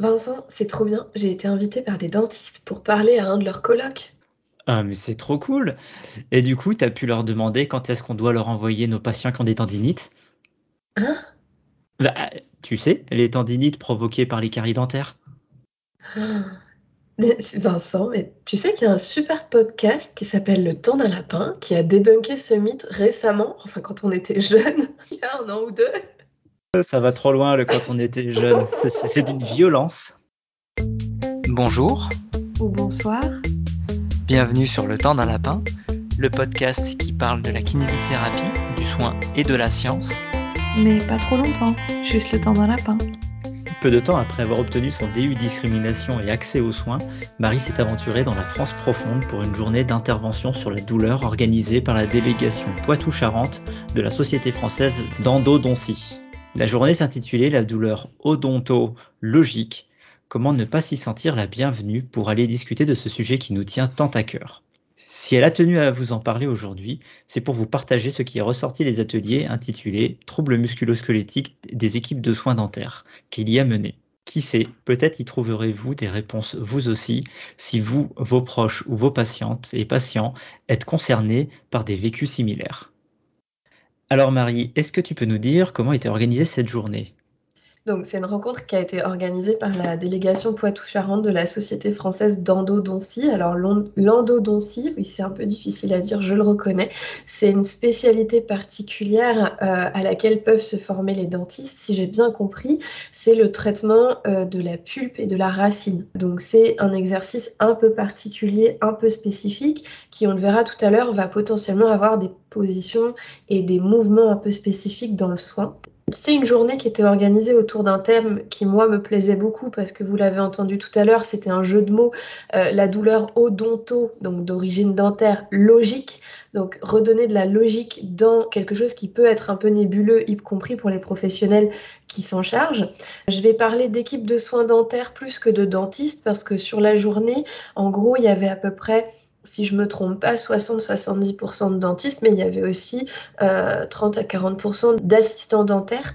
Vincent, c'est trop bien. J'ai été invitée par des dentistes pour parler à un de leurs colocs. Ah, mais c'est trop cool. Et du coup, tu as pu leur demander quand est-ce qu'on doit leur envoyer nos patients qui ont des tendinites? Hein? Bah, tu sais, les tendinites provoquées par les caries dentaires. Vincent, mais tu sais qu'il y a un super podcast qui s'appelle Le temps d'un lapin qui a débunké ce mythe récemment, enfin quand on était jeune, il y a un an ou deux. Ça va trop loin le quand on était jeune. C'est d'une violence. Bonjour, Ou bonsoir. bienvenue sur Le temps d'un lapin, le podcast qui parle de la kinésithérapie, du soin et de la science. Mais pas trop longtemps, juste le temps d'un lapin. Peu de temps après avoir obtenu son DU discrimination et accès aux soins, Marie s'est aventurée dans la France profonde pour une journée d'intervention sur la douleur organisée par la délégation Poitou-Charentes de la Société française d'endodontie. La journée s'intitulait La douleur odonto-logique. Comment ne pas s'y sentir la bienvenue pour aller discuter de ce sujet qui nous tient tant à cœur? Si elle a tenu à vous en parler aujourd'hui, c'est pour vous partager ce qui est ressorti des ateliers intitulés Troubles musculo-squelettiques des équipes de soins dentaires qu'il y a mené. Qui sait, peut-être y trouverez-vous des réponses vous aussi, si vous, vos proches ou vos patientes et patients êtes concernés par des vécus similaires. Alors Marie, est-ce que tu peux nous dire comment était organisée cette journée? Donc c'est une rencontre qui a été organisée par la délégation Poitou-Charentes de la Société française d'endodontie. Alors l'endodontie, oui c'est un peu difficile à dire, je le reconnais, c'est une spécialité particulière euh, à laquelle peuvent se former les dentistes, si j'ai bien compris, c'est le traitement euh, de la pulpe et de la racine. Donc c'est un exercice un peu particulier, un peu spécifique, qui on le verra tout à l'heure va potentiellement avoir des positions et des mouvements un peu spécifiques dans le soin. C'est une journée qui était organisée autour d'un thème qui, moi, me plaisait beaucoup parce que vous l'avez entendu tout à l'heure, c'était un jeu de mots, euh, la douleur odonto, donc d'origine dentaire, logique. Donc, redonner de la logique dans quelque chose qui peut être un peu nébuleux, y compris pour les professionnels qui s'en chargent. Je vais parler d'équipe de soins dentaires plus que de dentistes parce que sur la journée, en gros, il y avait à peu près si je me trompe pas, 60-70% de dentistes, mais il y avait aussi euh, 30 à 40% d'assistants dentaires.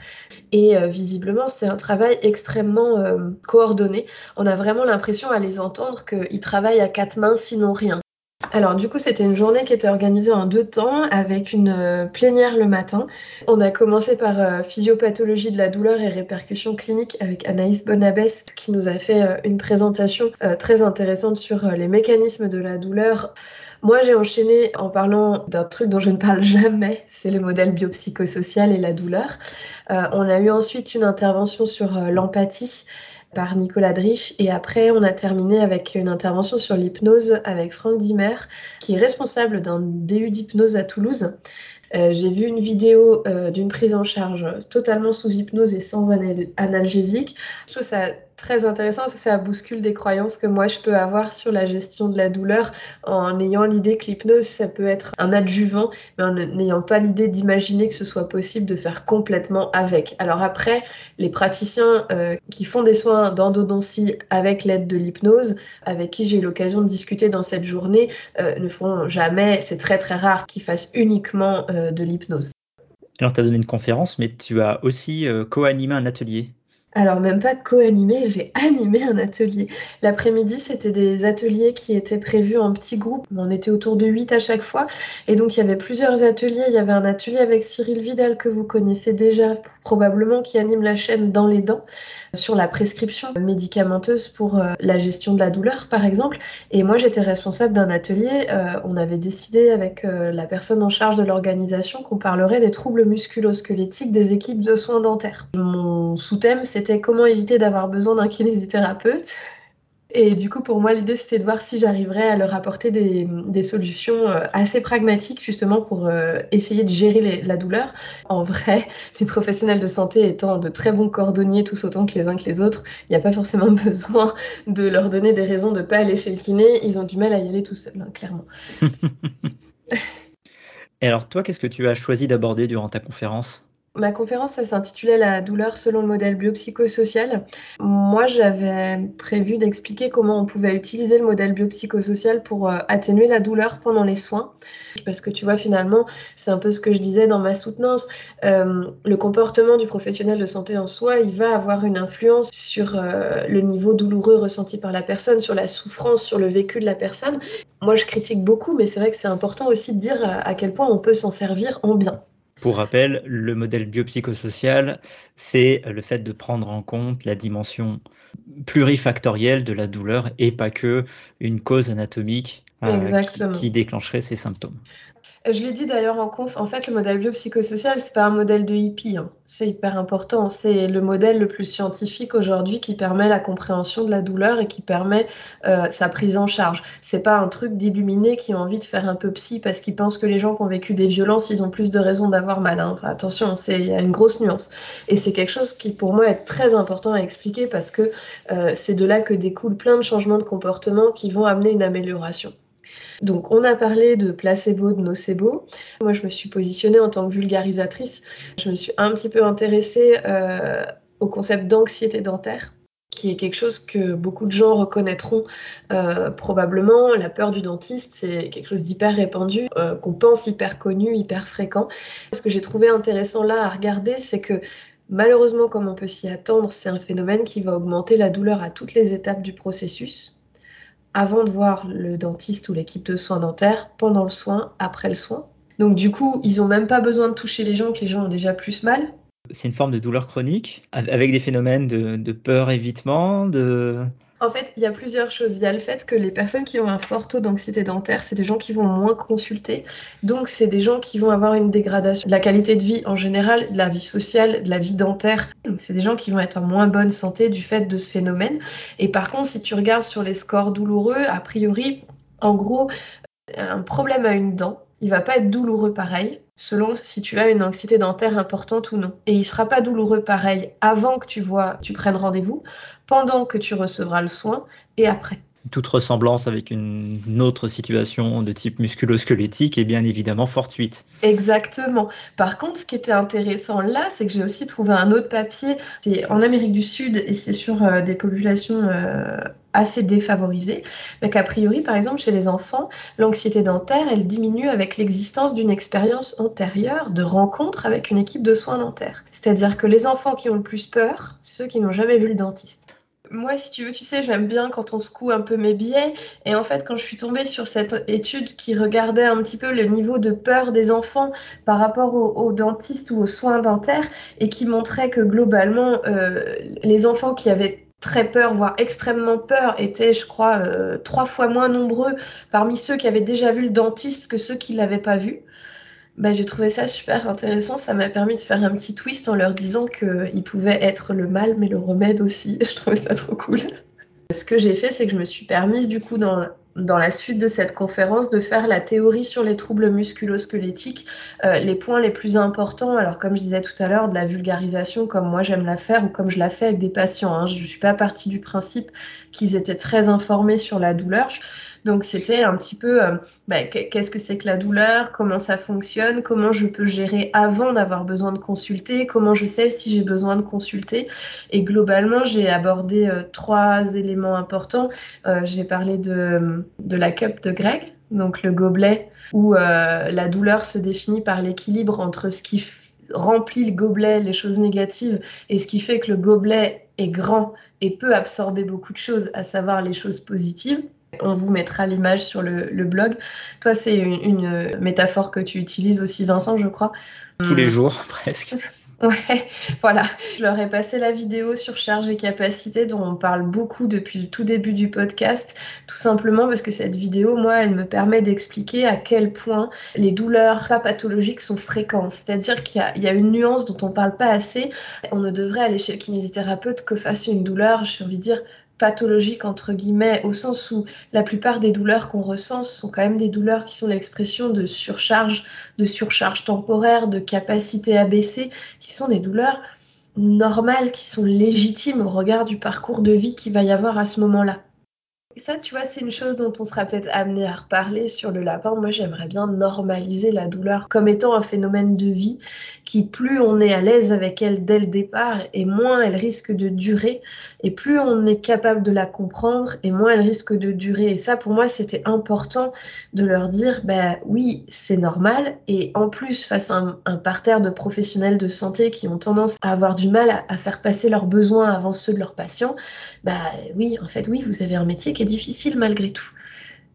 Et euh, visiblement, c'est un travail extrêmement euh, coordonné. On a vraiment l'impression à les entendre qu'ils travaillent à quatre mains, sinon rien. Alors du coup, c'était une journée qui était organisée en deux temps avec une euh, plénière le matin. On a commencé par euh, physiopathologie de la douleur et répercussions cliniques avec Anaïs Bonabès qui nous a fait euh, une présentation très intéressante sur les mécanismes de la douleur. Moi, j'ai enchaîné en parlant d'un truc dont je ne parle jamais, c'est le modèle biopsychosocial et la douleur. On a eu ensuite une intervention sur l'empathie par Nicolas Drich et après on a terminé avec une intervention sur l'hypnose avec Franck Dimer qui est responsable d'un DU d'hypnose à Toulouse. Euh, J'ai vu une vidéo euh, d'une prise en charge totalement sous hypnose et sans anal analgésique. Je trouve ça très intéressant, ça, ça bouscule des croyances que moi je peux avoir sur la gestion de la douleur en ayant l'idée que l'hypnose ça peut être un adjuvant, mais en n'ayant pas l'idée d'imaginer que ce soit possible de faire complètement avec. Alors après, les praticiens euh, qui font des soins d'endodontie avec l'aide de l'hypnose, avec qui j'ai eu l'occasion de discuter dans cette journée, euh, ne font jamais, c'est très très rare qu'ils fassent uniquement euh, de l'hypnose. Alors tu as donné une conférence, mais tu as aussi euh, co-animé un atelier. Alors même pas co-animé, j'ai animé un atelier. L'après-midi, c'était des ateliers qui étaient prévus en petits groupes. On était autour de 8 à chaque fois. Et donc il y avait plusieurs ateliers. Il y avait un atelier avec Cyril Vidal que vous connaissez déjà probablement, qui anime la chaîne Dans les dents, sur la prescription médicamenteuse pour euh, la gestion de la douleur, par exemple. Et moi, j'étais responsable d'un atelier. Euh, on avait décidé avec euh, la personne en charge de l'organisation qu'on parlerait des troubles musculo-squelettiques des équipes de soins dentaires. Mon sous-thème, c'était comment éviter d'avoir besoin d'un kinésithérapeute. Et du coup, pour moi, l'idée, c'était de voir si j'arriverais à leur apporter des, solutions euh, assez pragmatiques, justement, pour euh, essayer de gérer la douleur. En vrai, les professionnels de santé étant de très bons cordonniers, tous autant que les uns que les autres, il n'y a pas forcément besoin de leur donner des raisons de ne pas aller chez le kiné. Ils ont du mal à y aller tout seuls, hein, clairement. Et alors toi, qu'est-ce que tu as choisi d'aborder durant ta conférence? Ma conférence, s'intitulait La douleur selon le modèle biopsychosocial. Moi, j'avais prévu d'expliquer comment on pouvait utiliser le modèle biopsychosocial pour euh, atténuer la douleur pendant les soins. Parce que tu vois, finalement, c'est un peu ce que je disais dans ma soutenance. Euh, le comportement du professionnel de santé en soi, il va avoir une influence sur euh, le niveau douloureux ressenti par la personne, sur la souffrance, sur le vécu de la personne. Moi, je critique beaucoup, mais c'est vrai que c'est important aussi de dire à quel point on peut s'en servir en bien. Pour rappel, le modèle biopsychosocial, c'est le fait de prendre en compte la dimension plurifactorielle de la douleur et pas que une cause anatomique euh, qui, déclencherait ces symptômes. Je l'ai dit d'ailleurs en conf, en fait, le modèle biopsychosocial, c'est pas un modèle de hippie. Hein. C'est hyper important. C'est le modèle le plus scientifique aujourd'hui qui permet la compréhension de la douleur et qui permet euh, sa prise en charge. C'est pas un truc d'illuminé qui a envie de faire un peu psy parce qu'il pense que les gens qui ont vécu des violences, ils ont plus de raisons d'avoir mal. Hein. Attention, il y a une grosse nuance. Et c'est quelque chose qui, pour moi, est très important à expliquer parce que euh, c'est de là que découlent plein de changements de comportement qui vont amener une amélioration. Donc, on a parlé de placebo, de nocebo. Moi, je me suis positionnée en tant que vulgarisatrice. Je me suis un petit peu intéressée euh, au concept d'anxiété dentaire qui est quelque chose que beaucoup de gens reconnaîtront euh, probablement. La peur du dentiste, c'est quelque chose d'hyper répandu, euh, qu'on pense hyper connu, hyper fréquent. Ce que j'ai trouvé intéressant là à regarder, c'est que malheureusement, comme on peut s'y attendre, c'est un phénomène qui va augmenter la douleur à toutes les étapes du processus avant de voir le dentiste ou l'équipe de soins dentaires, pendant le soin, après le soin. Donc du coup, ils n'ont même pas besoin de toucher les gens, que les gens ont déjà plus mal. C'est une forme de douleur chronique, avec des phénomènes de, de peur, évitement, de... En fait, il y a plusieurs choses. Il y a le fait que les personnes qui ont un fort taux d'anxiété dentaire, c'est des gens qui vont moins consulter. Donc, c'est des gens qui vont avoir une dégradation de la qualité de vie en général, de la vie sociale, de la vie dentaire. Donc, c'est des gens qui vont être en moins bonne santé du fait de ce phénomène. Et par contre, si tu regardes sur les scores douloureux, a priori, en gros, un problème à une dent, il va pas être douloureux pareil selon si tu as une anxiété dentaire importante ou non. Et il sera pas douloureux pareil avant que tu vois, tu prennes rendez-vous, pendant que tu recevras le soin et après. Toute ressemblance avec une autre situation de type musculo-squelettique est bien évidemment fortuite. Exactement. Par contre, ce qui était intéressant là, c'est que j'ai aussi trouvé un autre papier. C'est en Amérique du Sud et c'est sur euh, des populations euh, assez défavorisées. Mais qu'a priori, par exemple, chez les enfants, l'anxiété dentaire, elle diminue avec l'existence d'une expérience antérieure de rencontre avec une équipe de soins dentaires. C'est-à-dire que les enfants qui ont le plus peur, c'est ceux qui n'ont jamais vu le dentiste. Moi, si tu veux, tu sais, j'aime bien quand on secoue un peu mes billets. Et en fait, quand je suis tombée sur cette étude qui regardait un petit peu le niveau de peur des enfants par rapport aux, dentistes ou aux soins dentaires et qui montrait que globalement, euh, les enfants qui avaient très peur, voire extrêmement peur, étaient, je crois, euh, trois fois moins nombreux parmi ceux qui avaient déjà vu le dentiste que ceux qui l'avaient pas vu bah, j'ai trouvé ça super intéressant. Ça m'a permis de faire un petit twist en leur disant qu'il pouvait être le mal, mais le remède aussi. Je trouvais ça trop cool. Ce que j'ai fait, c'est que je me suis permise, du coup, dans, dans la suite de cette conférence, de faire la théorie sur les troubles musculo-squelettiques, euh, les points les plus importants. Alors, comme je disais tout à l'heure, de la vulgarisation, comme moi j'aime la faire ou comme je la fais avec des patients. Hein. Je ne suis pas partie du principe qu'ils étaient très informés sur la douleur. Donc c'était un petit peu euh, bah, qu'est-ce que c'est que la douleur, comment ça fonctionne, comment je peux gérer avant d'avoir besoin de consulter, comment je sais si j'ai besoin de consulter? Et globalement, j'ai abordé euh, trois éléments importants. Euh, j'ai parlé de, de la cup de Greg, donc le gobelet, où la douleur se définit par l'équilibre entre ce qui remplit le gobelet, les choses négatives, et ce qui fait que le gobelet est grand et peut absorber beaucoup de choses, à savoir les choses positives. On vous mettra l'image sur le, blog. Toi, c'est une, métaphore que tu utilises aussi, Vincent, je crois. Tous les jours, presque. Ouais, voilà. Je leur ai passé la vidéo sur charge et capacité dont on parle beaucoup depuis le tout début du podcast, tout simplement parce que cette vidéo, moi, elle me permet d'expliquer à quel point les douleurs pas pathologiques sont fréquentes. C'est-à-dire qu'il y, a une nuance dont on parle pas assez. On ne devrait aller chez le kinésithérapeute que face à une douleur, j'ai envie de dire, pathologique entre guillemets au sens où la plupart des douleurs qu'on ressent sont quand même des douleurs qui sont l'expression de surcharge, de surcharge temporaire, de capacité à baisser, qui sont des douleurs normales, qui sont légitimes au regard du parcours de vie qu'il va y avoir à ce moment-là. Ça, tu vois, c'est une chose dont on sera peut-être amené à reparler sur le lapin. Moi, j'aimerais bien normaliser la douleur comme étant un phénomène de vie qui, plus on est à l'aise avec elle dès le départ, et moins elle risque de durer, et plus on est capable de la comprendre, et moins elle risque de durer. Et ça, pour moi, c'était important de leur dire, ben oui, c'est normal. Et en plus, face à un, parterre de professionnels de santé qui ont tendance à avoir du mal à, faire passer leurs besoins avant ceux de leurs patients, bah oui, en fait, oui, vous avez un métier qui est difficile malgré tout.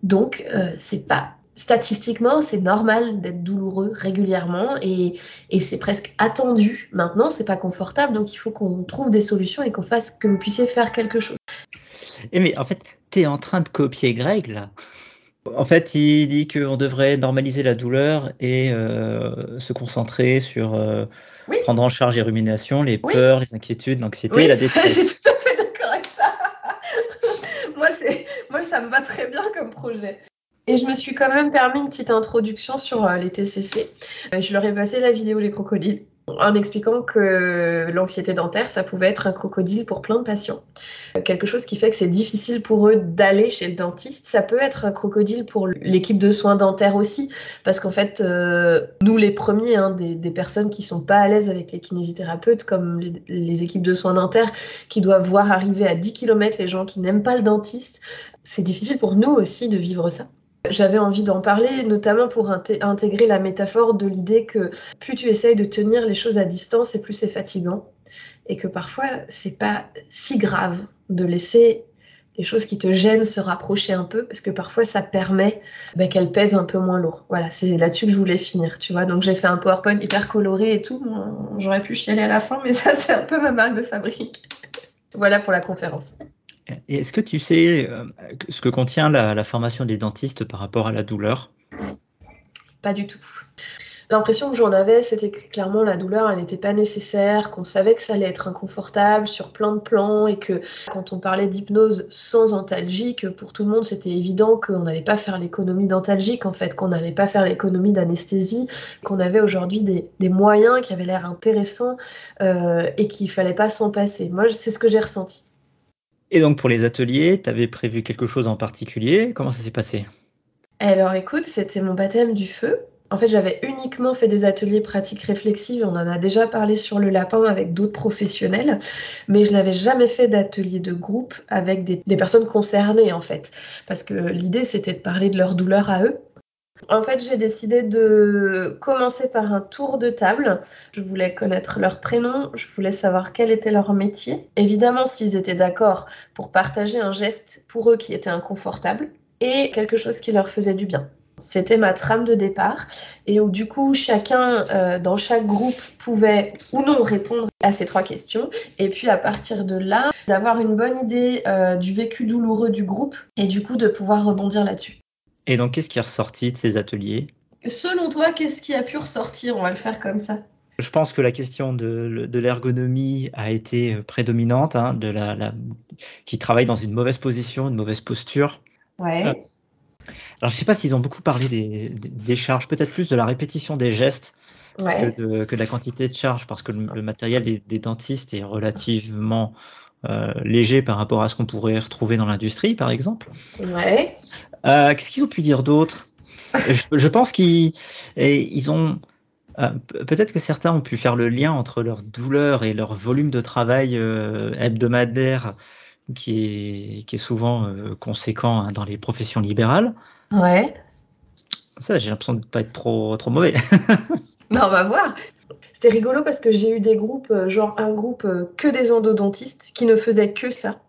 Donc, euh, c'est pas statistiquement, c'est normal d'être douloureux régulièrement et, c'est presque attendu. Maintenant, c'est pas confortable, donc il faut qu'on trouve des solutions et qu'on fasse que vous puissiez faire quelque chose. Et eh, mais en fait, tu es en train de copier Greg là. En fait, il dit qu'on devrait normaliser la douleur et euh, se concentrer sur euh, prendre en charge les ruminations, les peurs, les inquiétudes, l'anxiété, la détresse. ça me va très bien comme projet. Et je me suis quand même permis une petite introduction sur euh, les TCC. Euh, je leur ai passé la vidéo Les crocodiles en expliquant que l'anxiété dentaire, ça pouvait être un crocodile pour plein de patients. Quelque chose qui fait que c'est difficile pour eux d'aller chez le dentiste. Ça peut être un crocodile pour l'équipe de soins dentaires aussi, parce qu'en fait, euh, nous les premiers, hein, des, personnes qui sont pas à l'aise avec les kinésithérapeutes, comme les, les, équipes de soins dentaires, qui doivent voir arriver à 10 km les gens qui n'aiment pas le dentiste, c'est difficile pour nous aussi de vivre ça. J'avais envie d'en parler, notamment pour intégrer la métaphore de l'idée que plus tu essayes de tenir les choses à distance et plus c'est fatigant. Et que parfois, c'est pas si grave de laisser les choses qui te gênent se rapprocher un peu, parce que parfois ça permet bah, qu'elles pèsent un peu moins lourd. Voilà, c'est là-dessus que je voulais finir, tu vois. Donc j'ai fait un PowerPoint hyper coloré et tout. J'aurais pu chialer à la fin, mais ça, c'est un peu ma marque de fabrique. voilà pour la conférence. Est-ce que tu sais euh, ce que contient la, formation des dentistes par rapport à la douleur? Pas du tout. L'impression que j'en avais, c'était que clairement la douleur, elle n'était pas nécessaire, qu'on savait que ça allait être inconfortable sur plein de plans et que quand on parlait d'hypnose sans antalgique, pour tout le monde, c'était évident qu'on n'allait pas faire l'économie d'antalgique, en fait, qu'on n'allait pas faire l'économie d'anesthésie, qu'on avait aujourd'hui des, moyens qui avaient l'air intéressants euh, et qu'il fallait pas s'en passer. Moi, c'est ce que j'ai ressenti. Et donc pour les ateliers, tu avais prévu quelque chose en particulier? Comment ça s'est passé? Alors écoute, c'était mon baptême du feu. En fait, j'avais uniquement fait des ateliers pratiques réflexives. On en a déjà parlé sur le lapin avec d'autres professionnels, mais je n'avais jamais fait d'atelier de groupe avec des, des, personnes concernées, en fait. Parce que l'idée, c'était de parler de leur douleur à eux. En fait, j'ai décidé de commencer par un tour de table. Je voulais connaître leur prénom, je voulais savoir quel était leur métier. Évidemment, s'ils étaient d'accord pour partager un geste pour eux qui était inconfortable et quelque chose qui leur faisait du bien. C'était ma trame de départ et où du coup chacun euh, dans chaque groupe pouvait ou non répondre à ces trois questions et puis à partir de là d'avoir une bonne idée euh, du vécu douloureux du groupe et du coup de pouvoir rebondir là-dessus. Et donc, qu'est-ce qui est ressorti de ces ateliers? Selon toi, qu'est-ce qui a pu ressortir? On va le faire comme ça. Je pense que la question de, l'ergonomie a été euh, prédominante, hein, de la, qui travaille dans une mauvaise position, une mauvaise posture. Ouais. Euh, alors, je ne sais pas s'ils ont beaucoup parlé des, charges, peut-être plus de la répétition des gestes que, de, la quantité de charges, parce que le, matériel des, dentistes est relativement euh, léger par rapport à ce qu'on pourrait retrouver dans l'industrie, par exemple. Ouais. Euh, qu'est-ce qu'ils ont pu dire d'autre? Je, pense qu'ils ils ont. Euh, peut-être que certains ont pu faire le lien entre leur douleur et leur volume de travail euh, hebdomadaire qui est, qui est souvent conséquent hein, dans les professions libérales. Ouais. Ça, j'ai l'impression de ne pas être trop, trop mauvais. non, on va voir. C'était rigolo parce que j'ai eu des groupes, genre un groupe que des endodontistes qui ne faisaient que ça.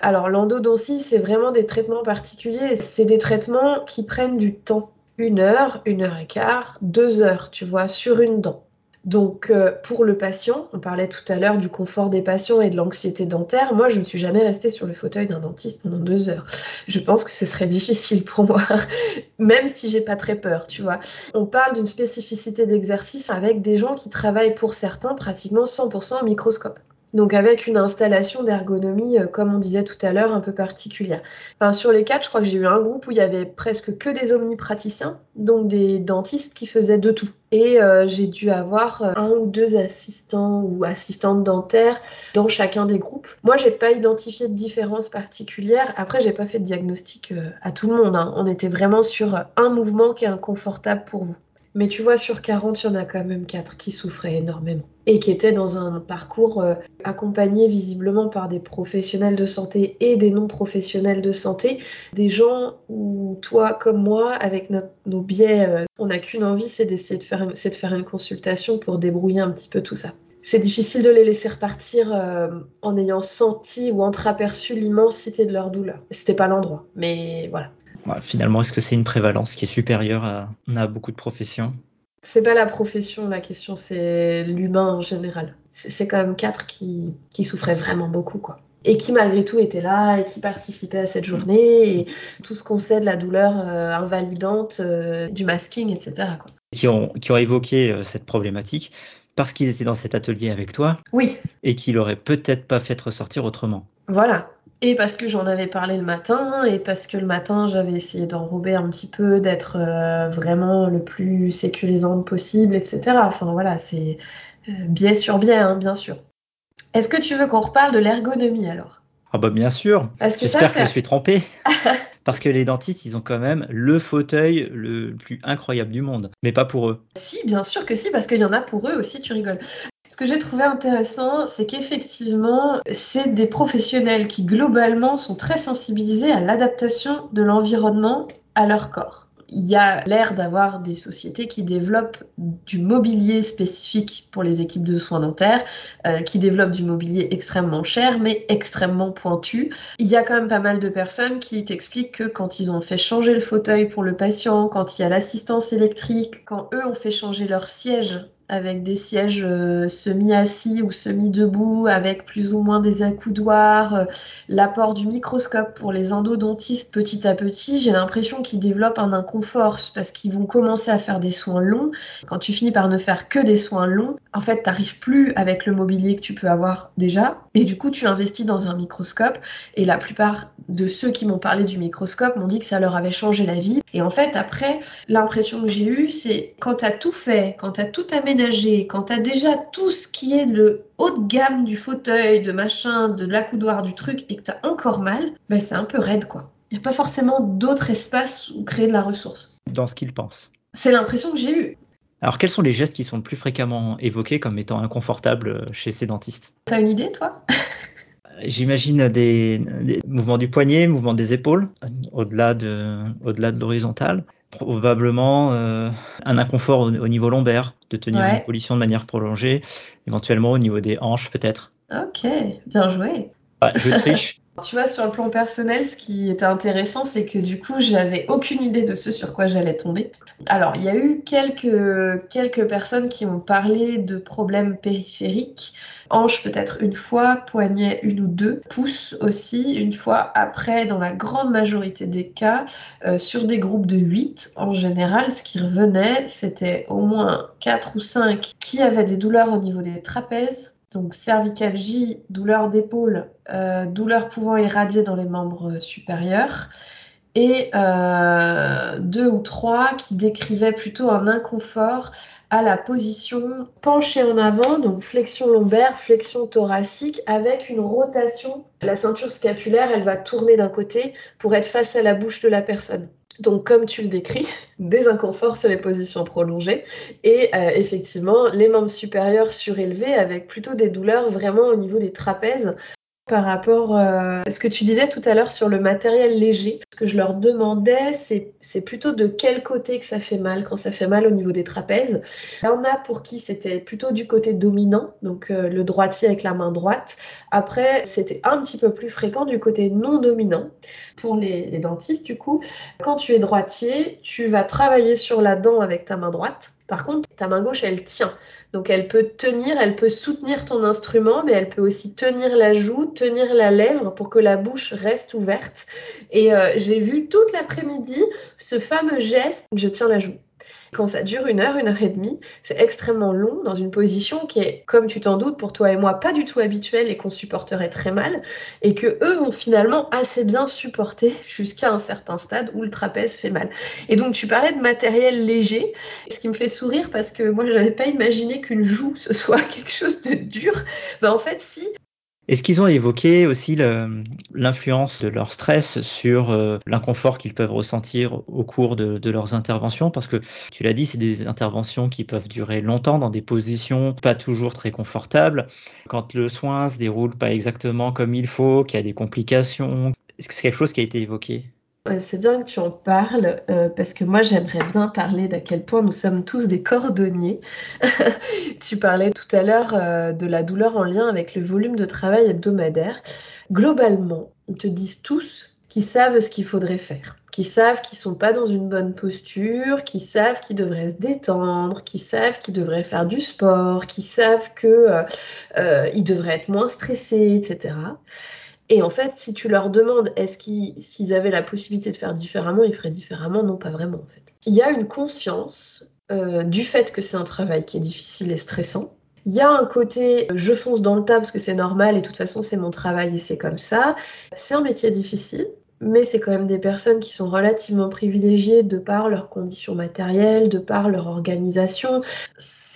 Alors l'endodontie, c'est vraiment des traitements particuliers. C'est des traitements qui prennent du temps. Une heure, une heure et quart, deux heures, tu vois, sur une dent. Donc euh, pour le patient, on parlait tout à l'heure du confort des patients et de l'anxiété dentaire. Moi, je ne suis jamais restée sur le fauteuil d'un dentiste pendant deux heures. Je pense que ce serait difficile pour moi, même si j'ai pas très peur, tu vois. On parle d'une spécificité d'exercice avec des gens qui travaillent pour certains pratiquement 100% au microscope. Donc avec une installation d'ergonomie, euh, comme on disait tout à l'heure, un peu particulière. Enfin, sur les quatre, je crois que j'ai eu un groupe où il y avait presque que des omnipraticiens, donc des dentistes qui faisaient de tout. Et euh, j'ai dû avoir euh, un ou deux assistants ou assistantes dentaires dans chacun des groupes. Moi, j'ai pas identifié de différence particulière. Après, j'ai pas fait de diagnostic à tout le monde. Hein. On était vraiment sur un mouvement qui est inconfortable pour vous. Mais tu vois, sur 40, il y en a quand même 4 qui souffraient énormément et qui étaient dans un parcours euh, accompagné visiblement par des professionnels de santé et des non-professionnels de santé, des gens où toi comme moi, avec nos biais, euh, on n'a qu'une envie, c'est d'essayer de faire, faire une consultation pour débrouiller un petit peu tout ça. C'est difficile de les laisser repartir euh, en ayant senti ou entreaperçu l'immensité de leur douleur. C'était pas l'endroit, mais voilà finalement, est-ce que c'est une prévalence qui est supérieure à, à beaucoup de professions? C'est pas la profession la question, c'est l'humain en général. C'est quand même quatre qui, qui souffraient vraiment beaucoup, quoi et qui malgré tout étaient là et qui participaient à cette journée et tout ce qu'on sait de la douleur euh, invalidante, euh, du masking, etc. Quoi. Qui, ont, qui ont évoqué euh, cette problématique parce qu'ils étaient dans cet atelier avec toi. Oui. Et qu'ils n'auraient peut-être pas fait ressortir autrement. Voilà. Et parce que j'en avais parlé le matin, et parce que le matin j'avais essayé d'enrober un petit peu, d'être euh, vraiment le plus sécurisante possible, etc. Enfin voilà, c'est euh, biais sur biais, hein, bien sûr. Est-ce que tu veux qu'on reparle de l'ergonomie alors? Ah bah bien sûr. J'espère que je suis trompé. Parce que les dentistes, ils ont quand même le fauteuil le plus incroyable du monde, mais pas pour eux. Si, bien sûr que si, parce qu'il y en a pour eux aussi, tu rigoles. Ce que j'ai trouvé intéressant, c'est qu'effectivement, c'est des professionnels qui globalement sont très sensibilisés à l'adaptation de l'environnement à leur corps il y a l'air d'avoir des sociétés qui développent du mobilier spécifique pour les équipes de soins dentaires, euh, qui développent du mobilier extrêmement cher mais extrêmement pointu. Il y a quand même pas mal de personnes qui t'expliquent que quand ils ont fait changer le fauteuil pour le patient, quand il y a l'assistance électrique, quand eux ont fait changer leur siège avec des sièges euh, semi-assis ou semi-debout, avec plus ou moins des accoudoirs, euh, l'apport du microscope pour les endodontistes petit à petit, j'ai l'impression qu'ils développent un inconfort parce qu'ils vont commencer à faire des soins longs. Quand tu finis par ne faire que des soins longs, en fait, tu n'arrives plus avec le mobilier que tu peux avoir déjà. Et du coup, tu investis dans un microscope. Et la plupart de ceux qui m'ont parlé du microscope m'ont dit que ça leur avait changé la vie. Et en fait, après, l'impression que j'ai eue, c'est quand tu as tout fait, quand tu as tout aménagé, quand tu as déjà tout ce qui est le haut de gamme du fauteuil, de machin, de l'accoudoir, du truc, et que tu as encore mal, ben c'est un peu raide, quoi. Il n'y a pas forcément d'autre espace où créer de la ressource. Dans ce qu'ils pensent. C'est l'impression que j'ai eue. Alors, quels sont les gestes qui sont le plus fréquemment évoqués comme étant inconfortables chez ces dentistes? T'as une idée, toi? J'imagine des, mouvements du poignet, mouvements des épaules, au-delà de, au-delà de l'horizontale. Probablement euh, un inconfort au, niveau lombaire, de tenir une position de manière prolongée, éventuellement au niveau des hanches peut-être. Ok, bien joué. je triche. Tu vois, sur le plan personnel, ce qui était intéressant, c'est que du coup, j'avais aucune idée de ce sur quoi j'allais tomber. Alors, il y a eu quelques, quelques personnes qui ont parlé de problèmes périphériques. Hanche peut-être une fois, poignet une ou deux, pouce aussi une fois. Après, dans la grande majorité des cas, euh, sur des groupes de 8 en général, ce qui revenait, c'était au moins 4 ou 5 qui avaient des douleurs au niveau des trapèzes, donc cervicalgie, douleur d'épaule, euh, douleur pouvant irradier dans les membres supérieurs, et euh, deux ou trois qui décrivaient plutôt un inconfort à la position penchée en avant, donc flexion lombaire, flexion thoracique, avec une rotation. La ceinture scapulaire, elle va tourner d'un côté pour être face à la bouche de la personne. Donc, comme tu le décris, des inconforts sur les positions prolongées et euh, effectivement les membres supérieurs surélevés avec plutôt des douleurs vraiment au niveau des trapèzes par rapport euh, à ce que tu disais tout à l'heure sur le matériel léger. Ce que je leur demandais, c'est plutôt de quel côté que ça fait mal, quand ça fait mal au niveau des trapèzes. Il y en a pour qui c'était plutôt du côté dominant, donc euh, le droitier avec la main droite. Après, c'était un petit peu plus fréquent du côté non dominant. Pour les, dentistes, du coup, quand tu es droitier, tu vas travailler sur la dent avec ta main droite. Par contre, ta main gauche, elle tient. Donc elle peut tenir, elle peut soutenir ton instrument, mais elle peut aussi tenir la joue, tenir la lèvre pour que la bouche reste ouverte. Et euh, j'ai vu toute l'après-midi ce fameux geste, je tiens la joue. Quand ça dure une heure, une heure et demie, c'est extrêmement long dans une position qui est, comme tu t'en doutes, pour toi et moi, pas du tout habituelle et qu'on supporterait très mal, et que eux vont finalement assez bien supporter jusqu'à un certain stade où le trapèze fait mal. Et donc tu parlais de matériel léger, ce qui me fait sourire parce que moi je n'avais pas imaginé qu'une joue ce soit quelque chose de dur. Ben, en fait si, est-ce qu'ils ont évoqué aussi l'influence de leur stress sur euh, l'inconfort qu'ils peuvent ressentir au cours de, leurs interventions? Parce que tu l'as dit, c'est des interventions qui peuvent durer longtemps dans des positions pas toujours très confortables. Quand le soin se déroule pas exactement comme il faut, qu'il y a des complications, est-ce que c'est quelque chose qui a été évoqué? C'est bien que tu en parles euh, parce que moi j'aimerais bien parler d'à quel point nous sommes tous des cordonniers. tu parlais tout à l'heure euh, de la douleur en lien avec le volume de travail hebdomadaire. Globalement, ils te disent tous qu'ils savent ce qu'il faudrait faire, qu'ils savent qu'ils sont pas dans une bonne posture, qu'ils savent qu'ils devraient se détendre, qu'ils savent qu'ils devraient faire du sport, qu'ils savent qu'ils euh, devraient être moins stressés, etc. Et en fait, si tu leur demandes est-ce qu'ils, s'ils avaient la possibilité de faire différemment, ils feraient différemment? Non, pas vraiment en fait. Il y a une conscience euh, du fait que c'est un travail qui est difficile et stressant. Il y a un côté je fonce dans le tas parce que c'est normal et de toute façon c'est mon travail et c'est comme ça. C'est un métier difficile, mais c'est quand même des personnes qui sont relativement privilégiées de par leurs conditions matérielles, de par leur organisation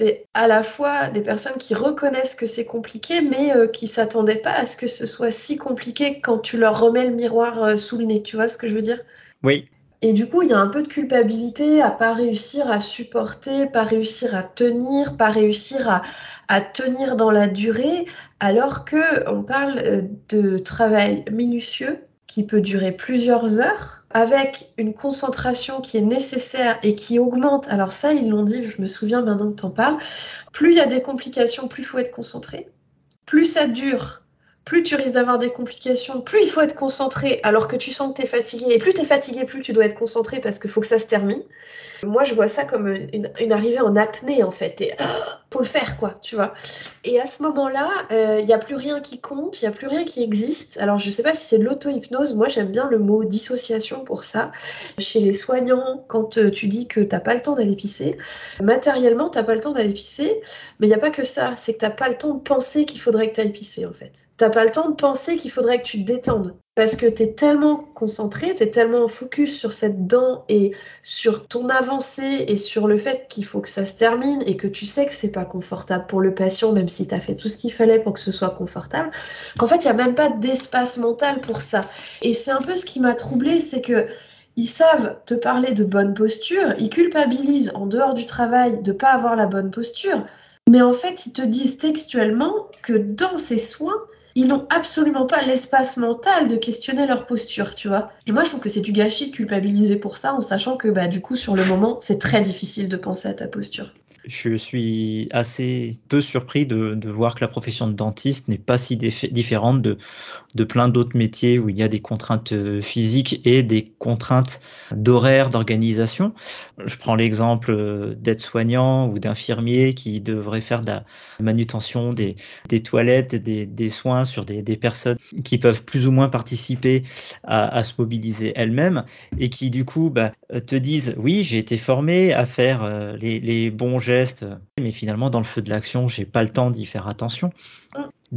c'est à la fois des personnes qui reconnaissent que c'est compliqué, mais euh, qui s'attendaient pas à ce que ce soit si compliqué quand tu leur remets le miroir euh, sous le nez. Tu vois ce que je veux dire? Oui. Et du coup, il y a un peu de culpabilité à pas réussir à supporter, pas réussir à tenir, pas réussir à, à tenir dans la durée, alors que on parle euh, de travail minutieux qui peut durer plusieurs heures avec une concentration qui est nécessaire et qui augmente, alors ça ils l'ont dit, je me souviens maintenant que tu en parles, plus il y a des complications, plus il faut être concentré, plus ça dure, plus tu risques d'avoir des complications, plus il faut être concentré alors que tu sens que tu es fatigué, et plus tu es fatigué, plus tu dois être concentré parce qu'il faut que ça se termine. Moi je vois ça comme une, arrivée en apnée en fait, et pour le faire, quoi, tu vois. Et à ce moment-là, il euh, n'y a plus rien qui compte, il n'y a plus rien qui existe. Alors, je ne sais pas si c'est de l'auto-hypnose, moi j'aime bien le mot dissociation pour ça. Chez les soignants, quand euh, tu dis que tu n'as pas le temps d'aller pisser, matériellement, tu n'as pas le temps d'aller pisser, mais il n'y a pas que ça, c'est que tu n'as pas le temps de penser qu'il faudrait que tu ailles pisser, en fait. Tu n'as pas le temps de penser qu'il faudrait que tu te détendes. Parce que tu es tellement concentré, tu es tellement focus sur cette dent et sur ton avancée et sur le fait qu'il faut que ça se termine et que tu sais que c'est pas confortable pour le patient, même si tu as fait tout ce qu'il fallait pour que ce soit confortable, qu'en fait, il n'y a même pas d'espace mental pour ça. Et c'est un peu ce qui m'a troublé, c'est que ils savent te parler de bonne posture, ils culpabilisent en dehors du travail de pas avoir la bonne posture, mais en fait, ils te disent textuellement que dans ces soins, ils n'ont absolument pas l'espace mental de questionner leur posture, tu vois. Et moi, je trouve que c'est du gâchis de culpabiliser pour ça, en sachant que, bah, du coup, sur le moment, c'est très difficile de penser à ta posture je suis assez peu surpris de, voir que la profession de dentiste n'est pas si différente de, plein d'autres métiers où il y a des contraintes euh, physiques et des contraintes d'horaire, d'organisation. Je prends l'exemple euh, d'aide-soignant ou d'infirmier qui devrait faire de la manutention des, toilettes, des, soins sur des, personnes qui peuvent plus ou moins participer à, se mobiliser elles-mêmes et qui du coup bah, te disent oui j'ai été formé à faire euh, les bons gestes mais finalement dans le feu de l'action, j'ai pas le temps d'y faire attention.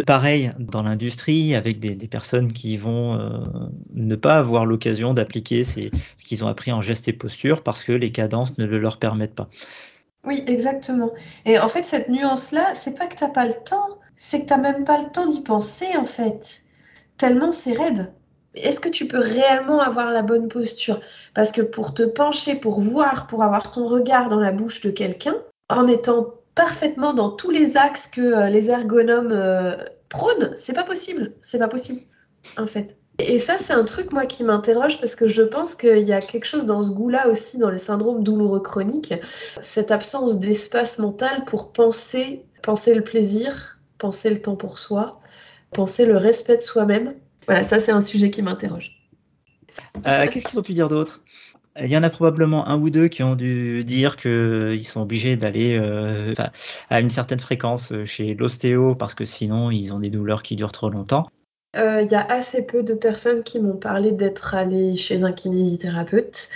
Pareil dans l'industrie, avec des, personnes qui vont euh, ne pas avoir l'occasion d'appliquer ce qu'ils ont appris en gestes et postures parce que les cadences ne le leur permettent pas. Oui, exactement. Et en fait, cette nuance-là, c'est pas que t'as pas le temps, c'est que t'as même pas le temps d'y penser en fait. Tellement c'est raide. Est-ce que tu peux réellement avoir la bonne posture? Parce que pour te pencher, pour voir, pour avoir ton regard dans la bouche de quelqu'un, en étant parfaitement dans tous les axes que euh, les ergonomes euh, prônent, c'est pas possible. C'est pas possible, en fait. Et ça, c'est un truc, moi, qui m'interroge parce que je pense qu'il y a quelque chose dans ce goût-là aussi, dans les syndromes douloureux chroniques, cette absence d'espace mental pour penser, penser le plaisir, penser le temps pour soi, penser le respect de soi-même. Voilà, ça, c'est un sujet qui m'interroge. Euh, qu'est-ce qu'ils ont pu dire d'autre? Il y en a probablement un ou deux qui ont dû dire qu'ils sont obligés d'aller euh, à une certaine fréquence chez l'ostéo parce que sinon ils ont des douleurs qui durent trop longtemps. Euh, il y a assez peu de personnes qui m'ont parlé d'être allées chez un kinésithérapeute.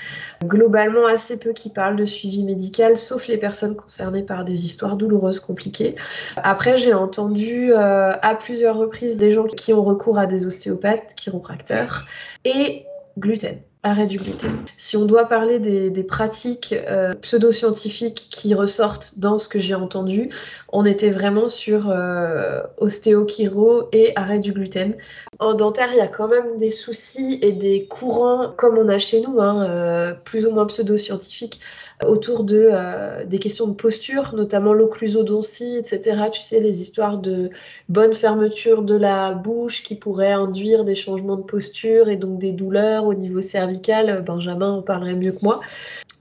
Globalement, assez peu qui parlent de suivi médical, sauf les personnes concernées par des histoires douloureuses compliquées. Après, j'ai entendu euh, à plusieurs reprises des gens qui ont recours à des ostéopathes, chiropracteurs et gluten arrêt du gluten. Si on doit parler des, pratiques euh, pseudo-scientifiques qui ressortent dans ce que j'ai entendu, on était vraiment sur euh, ostéo-chiro et arrêt du gluten. En dentaire, il y a quand même des soucis et des courants, comme on a chez nous, hein, euh, plus ou moins pseudo-scientifiques, autour de, euh, des questions de posture, notamment l'occlusodontie, etc. Tu sais, les histoires de bonne fermeture de la bouche qui pourraient induire des changements de posture et donc des douleurs au niveau cervical. Benjamin en parlerait mieux que moi.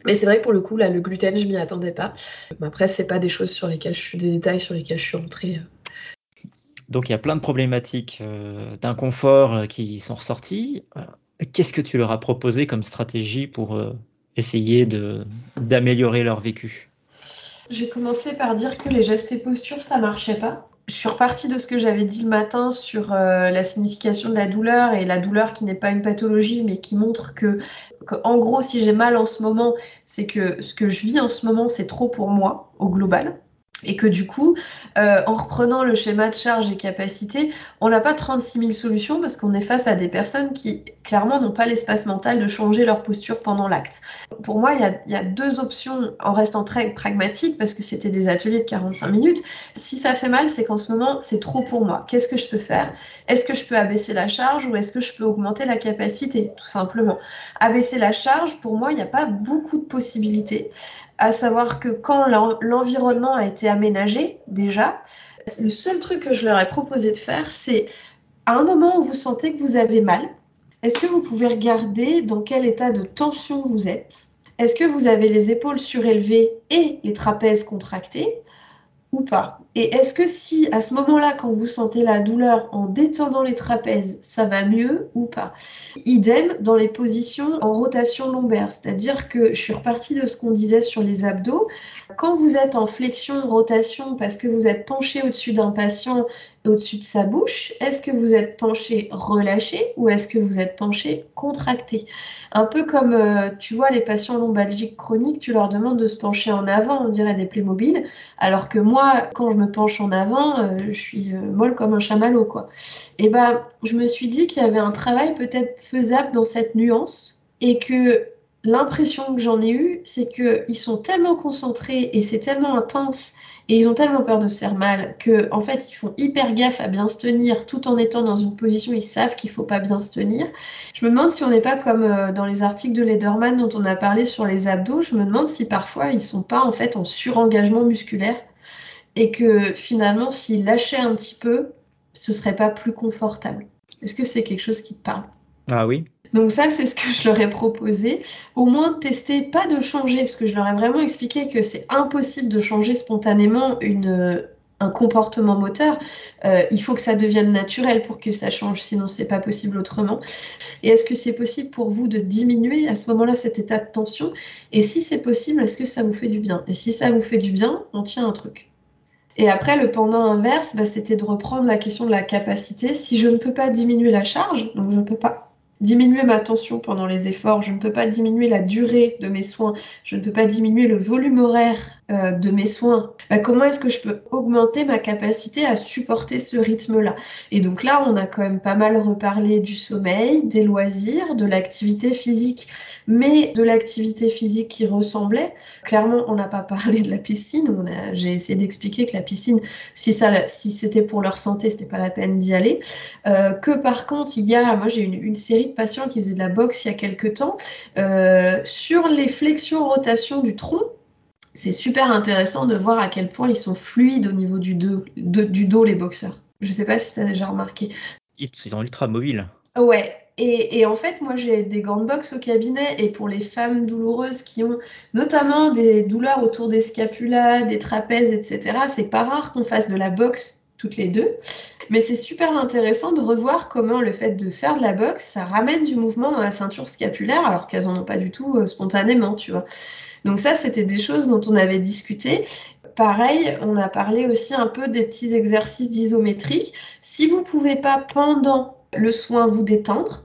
Mais c'est vrai que pour le coup, là, le gluten, je m'y attendais pas. Après, c'est pas des choses sur lesquelles je suis, des détails sur lesquels je suis rentrée. Donc il y a plein de problématiques euh, d'inconfort euh, qui sont ressorties. Qu'est-ce que tu leur as proposé comme stratégie pour essayer d'améliorer leur vécu J'ai commencé par dire que les gestes et postures, ça marchait pas. Je suis repartie de ce que j'avais dit le matin sur euh, la signification de la douleur et la douleur qui n'est pas une pathologie, mais qui montre que, que en gros, si j'ai mal en ce moment, c'est que ce que je vis en ce moment, c'est trop pour moi au global. Et que du coup, euh, en reprenant le schéma de charge et capacité, on n'a pas 36 000 solutions parce qu'on est face à des personnes qui clairement n'ont pas l'espace mental de changer leur posture pendant l'acte. Pour moi, il y, a, deux options en restant très pragmatique parce que c'était des ateliers de 45 minutes. Si ça fait mal, c'est qu'en ce moment, c'est trop pour moi. Qu'est-ce que je peux faire? Est-ce que je peux abaisser la charge ou est-ce que je peux augmenter la capacité? Tout simplement. Abaisser la charge, pour moi, il n'y a pas beaucoup de possibilités à savoir que quand l'environnement a été aménagé déjà, le seul truc que je leur ai proposé de faire, c'est à un moment où vous sentez que vous avez mal, est-ce que vous pouvez regarder dans quel état de tension vous êtes? Est-ce que vous avez les épaules surélevées et les trapèzes contractés ou pas? Et est-ce que si à ce moment-là, quand vous sentez la douleur en détendant les trapèzes, ça va mieux ou pas? Idem dans les positions en rotation lombaire, c'est-à-dire que je suis repartie de ce qu'on disait sur les abdos. Quand vous êtes en flexion, rotation, parce que vous êtes penché au-dessus d'un patient au-dessus de sa bouche, est-ce que vous êtes penché relâché ou est-ce que vous êtes penché contracté? Un peu comme, euh, tu vois, les patients lombalgiques chroniques, tu leur demandes de se pencher en avant, on dirait des Playmobil, alors que moi, quand je me penche en avant, euh, je suis euh, molle comme un chamallow, quoi. Et eh ben, je me suis dit qu'il y avait un travail peut-être faisable dans cette nuance et que l'impression que j'en ai eue, c'est qu'ils sont tellement concentrés et c'est tellement intense et ils ont tellement peur de se faire mal que en fait ils font hyper gaffe à bien se tenir tout en étant dans une position ils savent qu'il faut pas bien se tenir. Je me demande si on n'est pas comme euh, dans les articles de Lederman dont on a parlé sur les abdos, je me demande si parfois ils sont pas en fait en surengagement musculaire et que finalement s'ils lâchaient un petit peu, ce serait pas plus confortable. Est-ce que c'est quelque chose qui te parle? Ah oui, donc ça, c'est ce que je leur ai proposé. Au moins tester, pas de changer, parce que je leur ai vraiment expliqué que c'est impossible de changer spontanément une, un comportement moteur. Euh, il faut que ça devienne naturel pour que ça change, sinon c'est pas possible autrement. Et est-ce que c'est possible pour vous de diminuer à ce moment-là cet état de tension? Et si c'est possible, est-ce que ça vous fait du bien? Et si ça vous fait du bien, on tient un truc. Et après, le pendant inverse, bah, c'était de reprendre la question de la capacité. Si je ne peux pas diminuer la charge, donc je ne peux pas diminuer ma tension pendant les efforts, je ne peux pas diminuer la durée de mes soins, je ne peux pas diminuer le volume horaire euh, de mes soins, bah, comment est-ce que je peux augmenter ma capacité à supporter ce rythme-là? Et donc là, on a quand même pas mal reparlé du sommeil, des loisirs, de l'activité physique, mais de l'activité physique qui ressemblait. Clairement, on n'a pas parlé de la piscine. J'ai essayé d'expliquer que la piscine, si, ça, si c'était pour leur santé, c'était pas la peine d'y aller. Euh, que par contre, il y a, moi j'ai une, une, série de patients qui faisaient de la boxe il y a quelques temps euh, sur les flexions-rotations du tronc c'est super intéressant de voir à quel point ils sont fluides au niveau du dos, du dos les boxeurs. Je ne sais pas si tu as déjà remarqué. Ils sont ultra mobiles. Ouais. Et, en fait, moi, j'ai des gants de boxe au cabinet et pour les femmes douloureuses qui ont notamment des douleurs autour des scapulas, des trapèzes, etc., c'est pas rare qu'on fasse de la boxe toutes les deux. Mais c'est super intéressant de revoir comment le fait de faire de la boxe, ça ramène du mouvement dans la ceinture scapulaire alors qu'elles en ont pas du tout euh, spontanément, tu vois. Donc ça, c'était des choses dont on avait discuté. Pareil, on a parlé aussi un peu des petits exercices d'isométrique. Si vous ne pouvez pas pendant le soin vous détendre,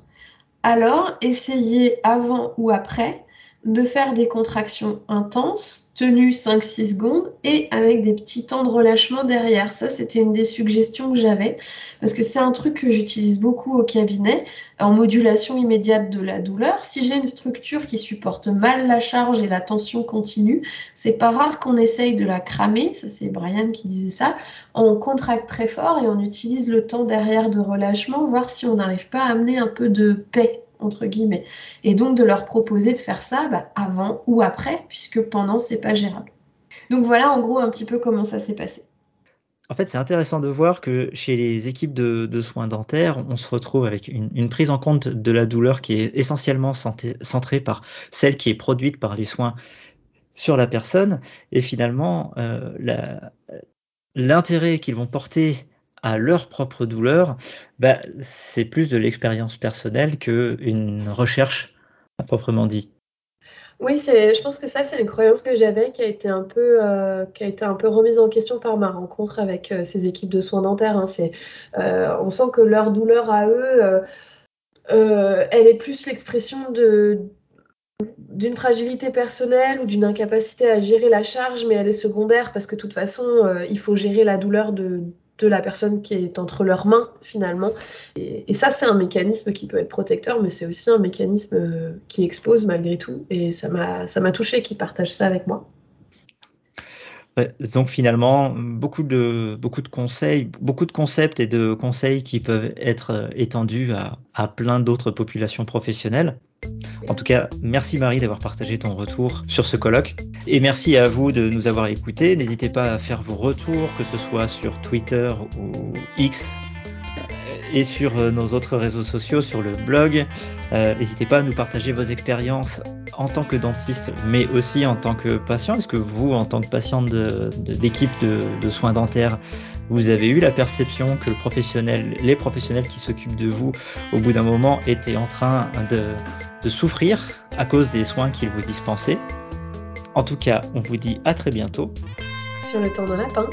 alors essayez avant ou après de faire des contractions intenses, tenues 5-6 secondes et avec des petits temps de relâchement derrière. Ça, c'était une des suggestions que j'avais parce que c'est un truc que j'utilise beaucoup au cabinet en modulation immédiate de la douleur. Si j'ai une structure qui supporte mal la charge et la tension continue, c'est pas rare qu'on essaye de la cramer. Ça, c'est Brian qui disait ça. On contracte très fort et on utilise le temps derrière de relâchement, voir si on n'arrive pas à amener un peu de paix entre guillemets. Et donc de leur proposer de faire ça bah, avant ou après, puisque pendant, c'est pas gérable. Donc voilà en gros un petit peu comment ça s'est passé. En fait, c'est intéressant de voir que chez les équipes de, soins dentaires, on se retrouve avec une, prise en compte de la douleur qui est essentiellement centrée par celle qui est produite par les soins sur la personne. Et finalement, euh, l'intérêt qu'ils vont porter à leur propre douleur, bah, c'est plus de l'expérience personnelle qu'une recherche à proprement dit. Oui, je pense que ça, c'est une croyance que j'avais qui a été un peu, euh, qui a été un peu remise en question par ma rencontre avec euh, ces équipes de soins dentaires. Hein. Euh, on sent que leur douleur à eux, elle est plus l'expression d'une fragilité personnelle ou d'une incapacité à gérer la charge, mais elle est secondaire parce que de toute façon, il faut gérer la douleur de, de la personne qui est entre leurs mains finalement. Et, ça, c'est un mécanisme qui peut être protecteur, mais c'est aussi un mécanisme euh, qui expose malgré tout. Et ça m'a touché qu'ils partagent ça avec moi. donc finalement, beaucoup de, beaucoup de conseils, beaucoup de concepts et de conseils qui peuvent être euh, étendus à, à plein d'autres populations professionnelles. En tout cas, merci Marie d'avoir partagé ton retour sur ce colloque. Et merci à vous de nous avoir écoutés. N'hésitez pas à faire vos retours, que ce soit sur Twitter ou X et sur euh, nos autres réseaux sociaux, sur le blog. Euh, n'hésitez pas à nous partager vos expériences en tant que dentiste, mais aussi en tant que patient. Est-ce que vous, en tant que patient d'équipe de, soins dentaires, vous avez eu la perception que les professionnels qui s'occupent de vous, au bout d'un moment, étaient en train de, de souffrir à cause des soins qu'ils vous dispensaient En tout cas, on vous dit à très bientôt. Sur le temps de lapin.